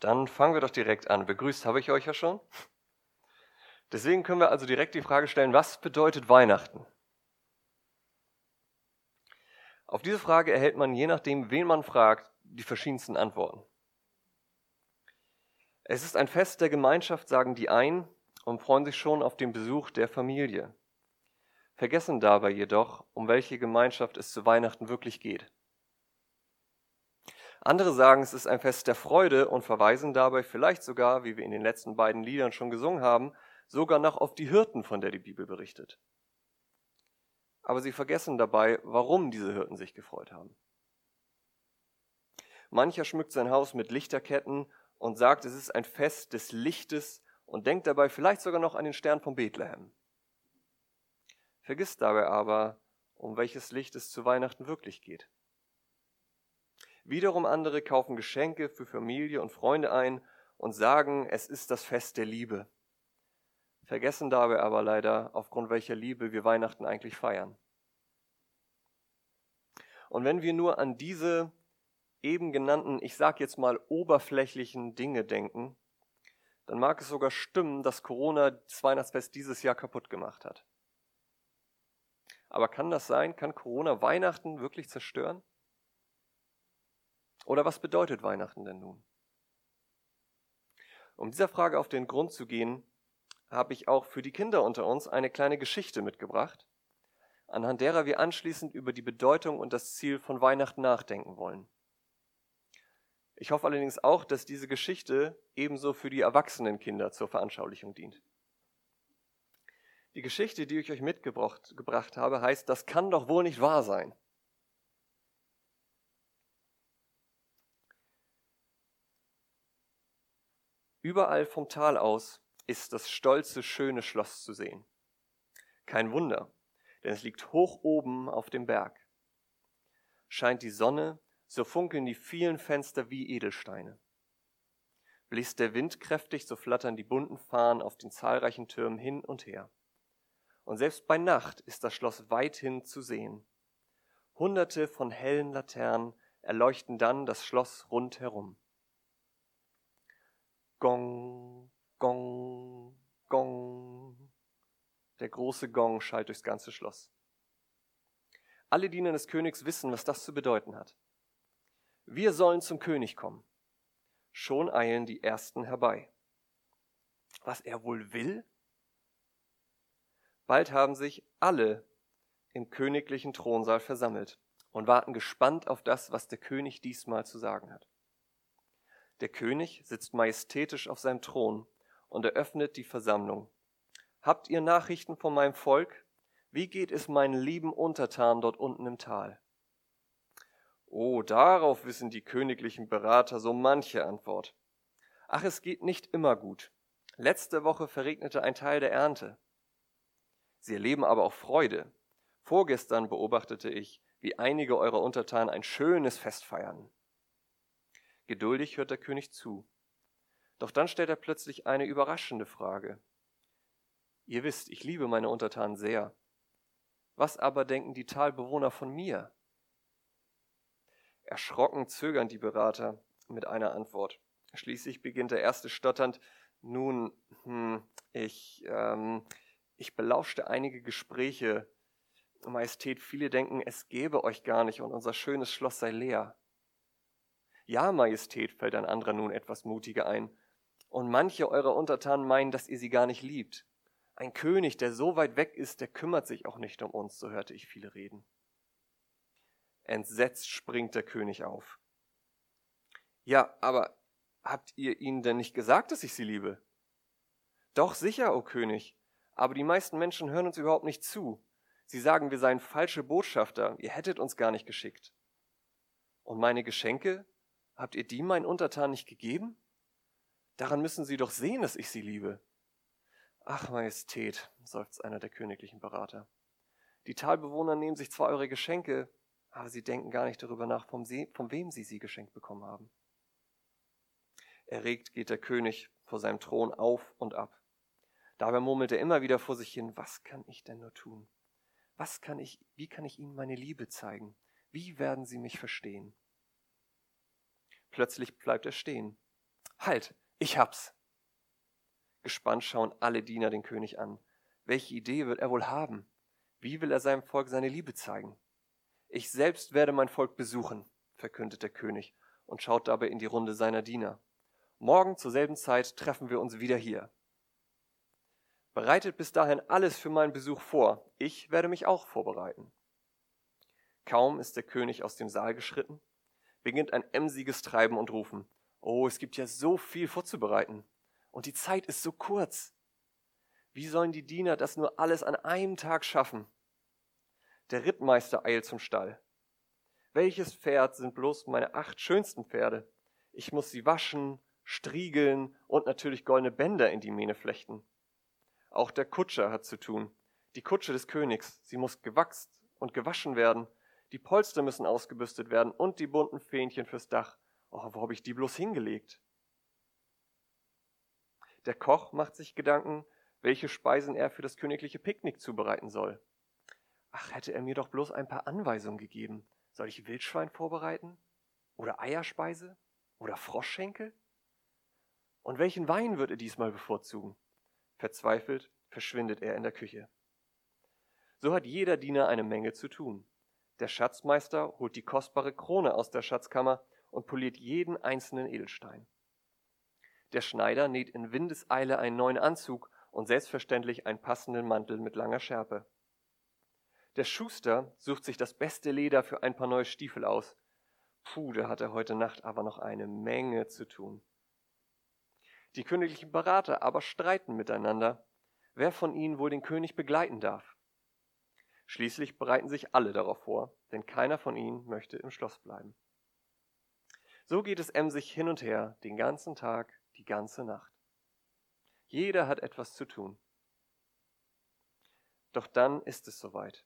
Dann fangen wir doch direkt an. Begrüßt habe ich euch ja schon. Deswegen können wir also direkt die Frage stellen, was bedeutet Weihnachten? Auf diese Frage erhält man, je nachdem, wen man fragt, die verschiedensten Antworten. Es ist ein Fest der Gemeinschaft, sagen die einen, und freuen sich schon auf den Besuch der Familie. Vergessen dabei jedoch, um welche Gemeinschaft es zu Weihnachten wirklich geht. Andere sagen, es ist ein Fest der Freude und verweisen dabei vielleicht sogar, wie wir in den letzten beiden Liedern schon gesungen haben, sogar noch auf die Hirten, von der die Bibel berichtet. Aber sie vergessen dabei, warum diese Hirten sich gefreut haben. Mancher schmückt sein Haus mit Lichterketten und sagt, es ist ein Fest des Lichtes und denkt dabei vielleicht sogar noch an den Stern von Bethlehem. Vergisst dabei aber, um welches Licht es zu Weihnachten wirklich geht. Wiederum andere kaufen Geschenke für Familie und Freunde ein und sagen, es ist das Fest der Liebe. Vergessen dabei aber leider, aufgrund welcher Liebe wir Weihnachten eigentlich feiern. Und wenn wir nur an diese eben genannten, ich sag jetzt mal oberflächlichen Dinge denken, dann mag es sogar stimmen, dass Corona das Weihnachtsfest dieses Jahr kaputt gemacht hat. Aber kann das sein? Kann Corona Weihnachten wirklich zerstören? Oder was bedeutet Weihnachten denn nun? Um dieser Frage auf den Grund zu gehen, habe ich auch für die Kinder unter uns eine kleine Geschichte mitgebracht, anhand derer wir anschließend über die Bedeutung und das Ziel von Weihnachten nachdenken wollen. Ich hoffe allerdings auch, dass diese Geschichte ebenso für die erwachsenen Kinder zur Veranschaulichung dient. Die Geschichte, die ich euch mitgebracht habe, heißt, das kann doch wohl nicht wahr sein. Überall vom Tal aus ist das stolze, schöne Schloss zu sehen. Kein Wunder, denn es liegt hoch oben auf dem Berg. Scheint die Sonne, so funkeln die vielen Fenster wie Edelsteine. Bläst der Wind kräftig, so flattern die bunten Fahnen auf den zahlreichen Türmen hin und her. Und selbst bei Nacht ist das Schloss weithin zu sehen. Hunderte von hellen Laternen erleuchten dann das Schloss rundherum. Gong, Gong, Gong. Der große Gong schallt durchs ganze Schloss. Alle Diener des Königs wissen, was das zu bedeuten hat. Wir sollen zum König kommen. Schon eilen die Ersten herbei. Was er wohl will? Bald haben sich alle im königlichen Thronsaal versammelt und warten gespannt auf das, was der König diesmal zu sagen hat. Der König sitzt majestätisch auf seinem Thron und eröffnet die Versammlung. Habt ihr Nachrichten von meinem Volk? Wie geht es meinen lieben Untertanen dort unten im Tal? Oh, darauf wissen die königlichen Berater so manche Antwort. Ach, es geht nicht immer gut. Letzte Woche verregnete ein Teil der Ernte. Sie erleben aber auch Freude. Vorgestern beobachtete ich, wie einige eurer Untertanen ein schönes Fest feiern. Geduldig hört der König zu. Doch dann stellt er plötzlich eine überraschende Frage. Ihr wisst, ich liebe meine Untertanen sehr. Was aber denken die Talbewohner von mir? Erschrocken zögern die Berater mit einer Antwort. Schließlich beginnt der Erste stotternd, nun, hm, ich, ähm, ich belauschte einige Gespräche. Majestät, viele denken, es gäbe euch gar nicht und unser schönes Schloss sei leer. Ja, Majestät, fällt ein anderer nun etwas mutiger ein. Und manche eurer Untertanen meinen, dass ihr sie gar nicht liebt. Ein König, der so weit weg ist, der kümmert sich auch nicht um uns, so hörte ich viele reden. Entsetzt springt der König auf. Ja, aber habt ihr ihnen denn nicht gesagt, dass ich sie liebe? Doch sicher, o König, aber die meisten Menschen hören uns überhaupt nicht zu. Sie sagen, wir seien falsche Botschafter, ihr hättet uns gar nicht geschickt. Und meine Geschenke, Habt ihr die meinen Untertanen nicht gegeben? Daran müssen sie doch sehen, dass ich sie liebe. Ach, Majestät, seufzt einer der königlichen Berater. Die Talbewohner nehmen sich zwar eure Geschenke, aber sie denken gar nicht darüber nach, von, sie, von wem sie sie geschenkt bekommen haben. Erregt geht der König vor seinem Thron auf und ab. Dabei murmelt er immer wieder vor sich hin, was kann ich denn nur tun? Was kann ich, wie kann ich ihnen meine Liebe zeigen? Wie werden sie mich verstehen? Plötzlich bleibt er stehen. Halt, ich hab's. Gespannt schauen alle Diener den König an. Welche Idee wird er wohl haben? Wie will er seinem Volk seine Liebe zeigen? Ich selbst werde mein Volk besuchen, verkündet der König und schaut dabei in die Runde seiner Diener. Morgen zur selben Zeit treffen wir uns wieder hier. Bereitet bis dahin alles für meinen Besuch vor. Ich werde mich auch vorbereiten. Kaum ist der König aus dem Saal geschritten, beginnt ein emsiges Treiben und Rufen. Oh, es gibt ja so viel vorzubereiten. Und die Zeit ist so kurz. Wie sollen die Diener das nur alles an einem Tag schaffen? Der Rittmeister eilt zum Stall. Welches Pferd sind bloß meine acht schönsten Pferde? Ich muss sie waschen, striegeln und natürlich goldene Bänder in die Mähne flechten. Auch der Kutscher hat zu tun. Die Kutsche des Königs, sie muss gewachst und gewaschen werden. Die Polster müssen ausgebürstet werden und die bunten Fähnchen fürs Dach. Oh, wo habe ich die bloß hingelegt? Der Koch macht sich Gedanken, welche Speisen er für das königliche Picknick zubereiten soll. Ach, hätte er mir doch bloß ein paar Anweisungen gegeben. Soll ich Wildschwein vorbereiten? Oder Eierspeise? Oder Froschschenkel? Und welchen Wein wird er diesmal bevorzugen? Verzweifelt verschwindet er in der Küche. So hat jeder Diener eine Menge zu tun. Der Schatzmeister holt die kostbare Krone aus der Schatzkammer und poliert jeden einzelnen Edelstein. Der Schneider näht in Windeseile einen neuen Anzug und selbstverständlich einen passenden Mantel mit langer Schärpe. Der Schuster sucht sich das beste Leder für ein paar neue Stiefel aus. Puh, da hat er heute Nacht aber noch eine Menge zu tun. Die königlichen Berater aber streiten miteinander, wer von ihnen wohl den König begleiten darf. Schließlich bereiten sich alle darauf vor, denn keiner von ihnen möchte im Schloss bleiben. So geht es emsig hin und her, den ganzen Tag, die ganze Nacht. Jeder hat etwas zu tun. Doch dann ist es soweit.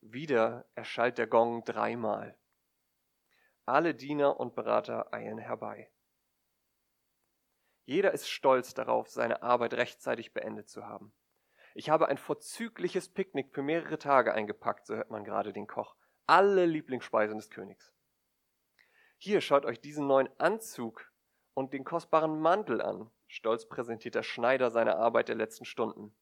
Wieder erschallt der Gong dreimal. Alle Diener und Berater eilen herbei. Jeder ist stolz darauf, seine Arbeit rechtzeitig beendet zu haben. Ich habe ein vorzügliches Picknick für mehrere Tage eingepackt, so hört man gerade den Koch. Alle Lieblingsspeisen des Königs. Hier schaut euch diesen neuen Anzug und den kostbaren Mantel an. Stolz präsentiert der Schneider seine Arbeit der letzten Stunden.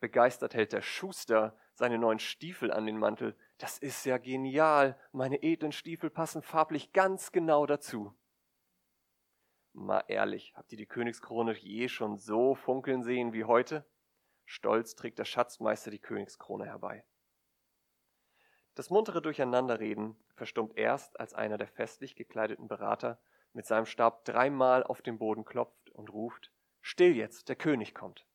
Begeistert hält der Schuster seine neuen Stiefel an den Mantel. Das ist ja genial. Meine edlen Stiefel passen farblich ganz genau dazu. Mal ehrlich, habt ihr die Königskrone je schon so funkeln sehen wie heute? Stolz trägt der Schatzmeister die Königskrone herbei. Das muntere Durcheinanderreden verstummt erst, als einer der festlich gekleideten Berater mit seinem Stab dreimal auf den Boden klopft und ruft Still jetzt, der König kommt.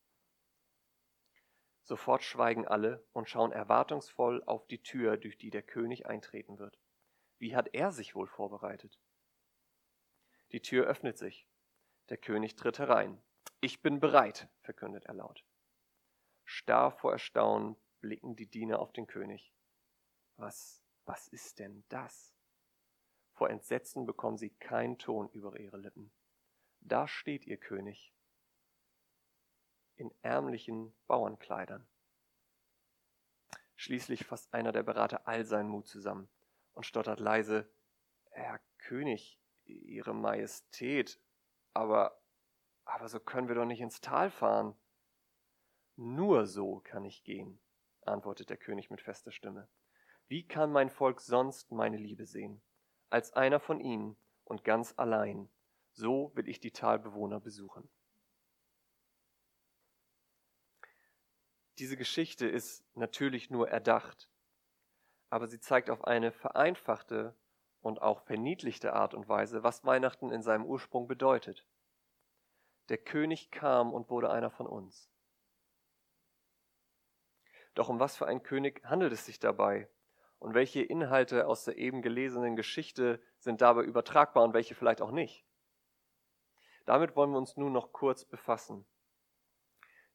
Sofort schweigen alle und schauen erwartungsvoll auf die Tür, durch die der König eintreten wird. Wie hat er sich wohl vorbereitet? Die Tür öffnet sich. Der König tritt herein. Ich bin bereit, verkündet er laut. Starr vor Erstaunen blicken die Diener auf den König. Was, was ist denn das? Vor Entsetzen bekommen sie keinen Ton über ihre Lippen. Da steht ihr König, in ärmlichen Bauernkleidern. Schließlich fasst einer der Berater all seinen Mut zusammen und stottert leise, Herr König, Ihre Majestät, aber, aber so können wir doch nicht ins Tal fahren. Nur so kann ich gehen, antwortet der König mit fester Stimme. Wie kann mein Volk sonst meine Liebe sehen? Als einer von ihnen und ganz allein. So will ich die Talbewohner besuchen. Diese Geschichte ist natürlich nur erdacht, aber sie zeigt auf eine vereinfachte und auch verniedlichte Art und Weise, was Weihnachten in seinem Ursprung bedeutet. Der König kam und wurde einer von uns. Doch um was für einen König handelt es sich dabei? Und welche Inhalte aus der eben gelesenen Geschichte sind dabei übertragbar und welche vielleicht auch nicht? Damit wollen wir uns nun noch kurz befassen.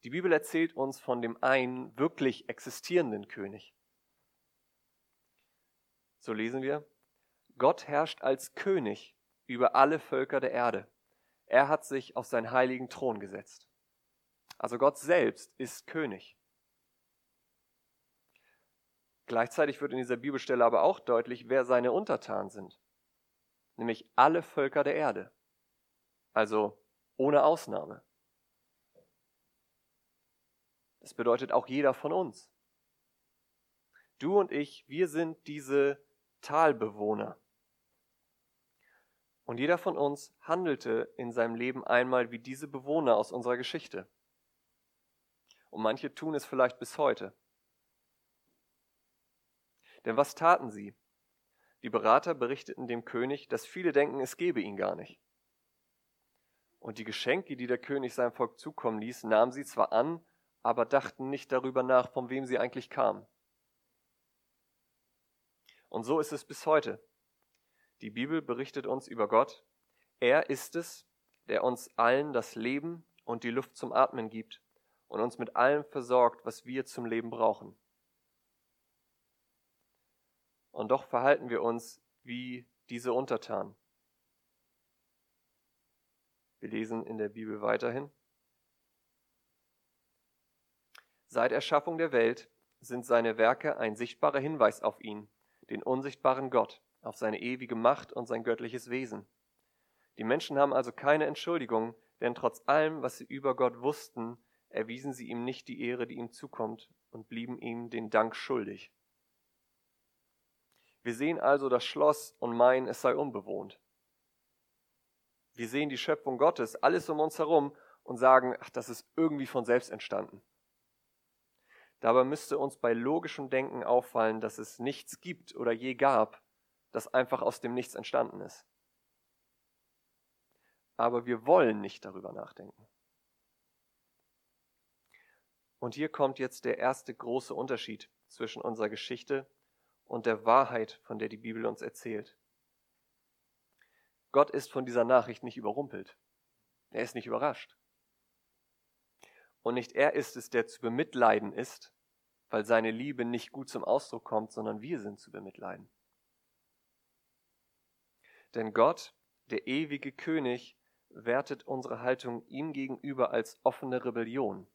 Die Bibel erzählt uns von dem einen wirklich existierenden König. So lesen wir, Gott herrscht als König über alle Völker der Erde. Er hat sich auf seinen heiligen Thron gesetzt. Also Gott selbst ist König. Gleichzeitig wird in dieser Bibelstelle aber auch deutlich, wer seine Untertanen sind. Nämlich alle Völker der Erde. Also ohne Ausnahme. Das bedeutet auch jeder von uns. Du und ich, wir sind diese Talbewohner. Und jeder von uns handelte in seinem Leben einmal wie diese Bewohner aus unserer Geschichte. Und manche tun es vielleicht bis heute. Denn was taten sie? Die Berater berichteten dem König, dass viele denken, es gebe ihn gar nicht. Und die Geschenke, die der König seinem Volk zukommen ließ, nahmen sie zwar an, aber dachten nicht darüber nach, von wem sie eigentlich kamen. Und so ist es bis heute. Die Bibel berichtet uns über Gott. Er ist es, der uns allen das Leben und die Luft zum Atmen gibt und uns mit allem versorgt, was wir zum Leben brauchen. Und doch verhalten wir uns wie diese Untertanen. Wir lesen in der Bibel weiterhin. Seit Erschaffung der Welt sind seine Werke ein sichtbarer Hinweis auf ihn, den unsichtbaren Gott, auf seine ewige Macht und sein göttliches Wesen. Die Menschen haben also keine Entschuldigung, denn trotz allem, was sie über Gott wussten, erwiesen sie ihm nicht die Ehre, die ihm zukommt, und blieben ihm den Dank schuldig. Wir sehen also das Schloss und meinen, es sei unbewohnt. Wir sehen die Schöpfung Gottes, alles um uns herum und sagen, ach, das ist irgendwie von selbst entstanden. Dabei müsste uns bei logischem Denken auffallen, dass es nichts gibt oder je gab, das einfach aus dem Nichts entstanden ist. Aber wir wollen nicht darüber nachdenken. Und hier kommt jetzt der erste große Unterschied zwischen unserer Geschichte und der Wahrheit, von der die Bibel uns erzählt. Gott ist von dieser Nachricht nicht überrumpelt. Er ist nicht überrascht. Und nicht er ist es, der zu bemitleiden ist, weil seine Liebe nicht gut zum Ausdruck kommt, sondern wir sind zu bemitleiden. Denn Gott, der ewige König, wertet unsere Haltung ihm gegenüber als offene Rebellion.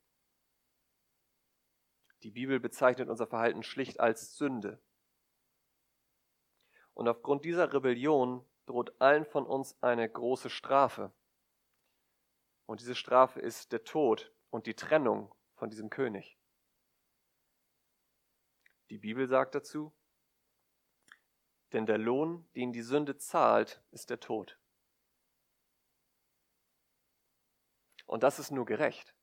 Die Bibel bezeichnet unser Verhalten schlicht als Sünde. Und aufgrund dieser Rebellion droht allen von uns eine große Strafe. Und diese Strafe ist der Tod und die Trennung von diesem König. Die Bibel sagt dazu, denn der Lohn, den die Sünde zahlt, ist der Tod. Und das ist nur gerecht.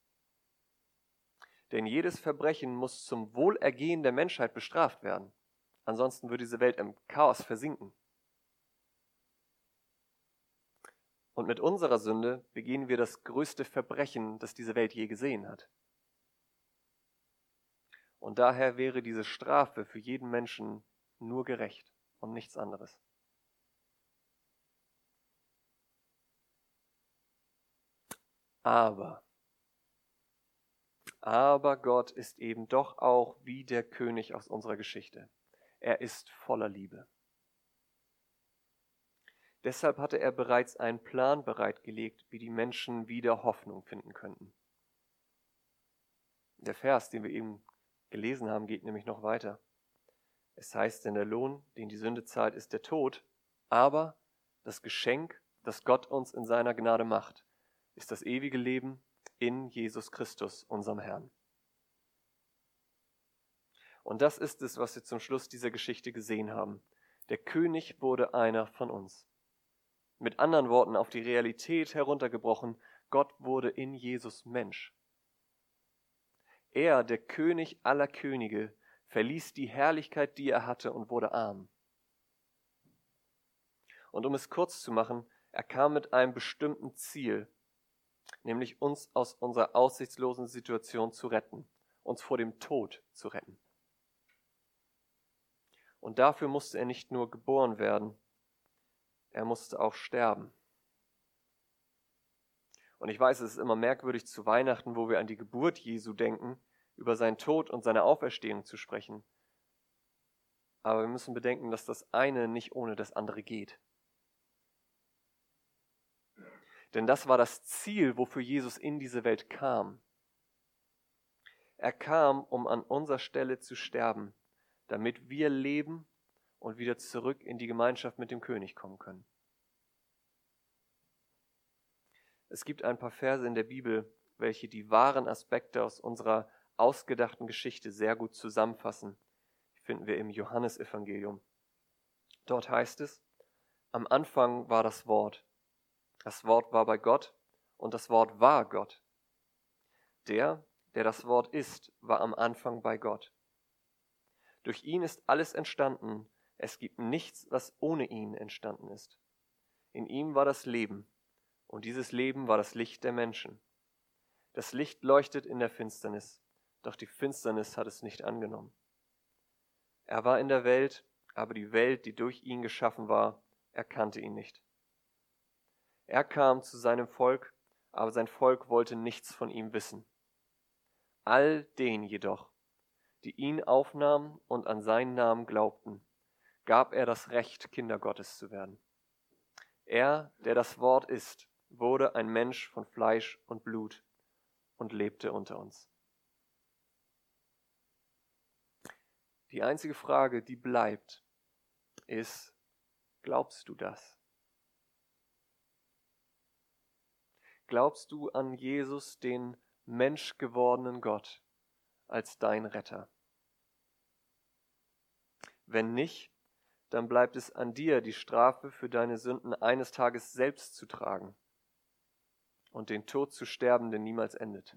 Denn jedes Verbrechen muss zum Wohlergehen der Menschheit bestraft werden. Ansonsten würde diese Welt im Chaos versinken. Und mit unserer Sünde begehen wir das größte Verbrechen, das diese Welt je gesehen hat. Und daher wäre diese Strafe für jeden Menschen nur gerecht und nichts anderes. Aber, aber Gott ist eben doch auch wie der König aus unserer Geschichte. Er ist voller Liebe. Deshalb hatte er bereits einen Plan bereitgelegt, wie die Menschen wieder Hoffnung finden könnten. Der Vers, den wir eben gelesen haben, geht nämlich noch weiter. Es heißt, denn der Lohn, den die Sünde zahlt, ist der Tod, aber das Geschenk, das Gott uns in seiner Gnade macht, ist das ewige Leben in Jesus Christus, unserem Herrn. Und das ist es, was wir zum Schluss dieser Geschichte gesehen haben. Der König wurde einer von uns. Mit anderen Worten, auf die Realität heruntergebrochen, Gott wurde in Jesus Mensch. Er, der König aller Könige, verließ die Herrlichkeit, die er hatte, und wurde arm. Und um es kurz zu machen, er kam mit einem bestimmten Ziel, nämlich uns aus unserer aussichtslosen Situation zu retten, uns vor dem Tod zu retten. Und dafür musste er nicht nur geboren werden, er musste auch sterben. Und ich weiß, es ist immer merkwürdig zu Weihnachten, wo wir an die Geburt Jesu denken, über seinen Tod und seine Auferstehung zu sprechen. Aber wir müssen bedenken, dass das eine nicht ohne das andere geht. Denn das war das Ziel, wofür Jesus in diese Welt kam. Er kam, um an unserer Stelle zu sterben, damit wir leben und wieder zurück in die Gemeinschaft mit dem König kommen können. Es gibt ein paar Verse in der Bibel, welche die wahren Aspekte aus unserer ausgedachten Geschichte sehr gut zusammenfassen. Die finden wir im Johannesevangelium. Dort heißt es, am Anfang war das Wort. Das Wort war bei Gott und das Wort war Gott. Der, der das Wort ist, war am Anfang bei Gott. Durch ihn ist alles entstanden. Es gibt nichts, was ohne ihn entstanden ist. In ihm war das Leben, und dieses Leben war das Licht der Menschen. Das Licht leuchtet in der Finsternis, doch die Finsternis hat es nicht angenommen. Er war in der Welt, aber die Welt, die durch ihn geschaffen war, erkannte ihn nicht. Er kam zu seinem Volk, aber sein Volk wollte nichts von ihm wissen. All den jedoch, die ihn aufnahmen und an seinen Namen glaubten, gab er das Recht, Kinder Gottes zu werden. Er, der das Wort ist, wurde ein Mensch von Fleisch und Blut und lebte unter uns. Die einzige Frage, die bleibt, ist, glaubst du das? Glaubst du an Jesus, den menschgewordenen Gott, als dein Retter? Wenn nicht, dann bleibt es an dir, die Strafe für deine Sünden eines Tages selbst zu tragen und den Tod zu sterben, der niemals endet.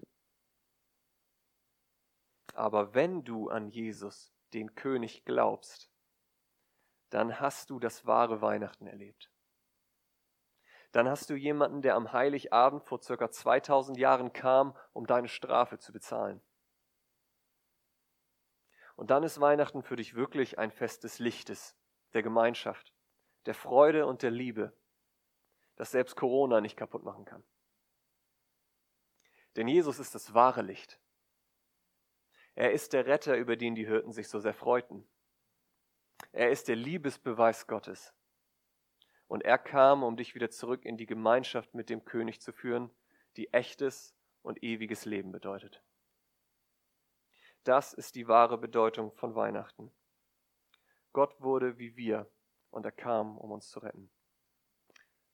Aber wenn du an Jesus, den König, glaubst, dann hast du das wahre Weihnachten erlebt. Dann hast du jemanden, der am Heiligabend vor circa 2000 Jahren kam, um deine Strafe zu bezahlen. Und dann ist Weihnachten für dich wirklich ein Fest des Lichtes, der Gemeinschaft, der Freude und der Liebe, das selbst Corona nicht kaputt machen kann. Denn Jesus ist das wahre Licht. Er ist der Retter, über den die Hirten sich so sehr freuten. Er ist der Liebesbeweis Gottes. Und er kam, um dich wieder zurück in die Gemeinschaft mit dem König zu führen, die echtes und ewiges Leben bedeutet. Das ist die wahre Bedeutung von Weihnachten. Gott wurde wie wir und er kam, um uns zu retten.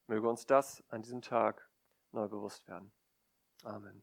Möge uns das an diesem Tag neu bewusst werden. Amen.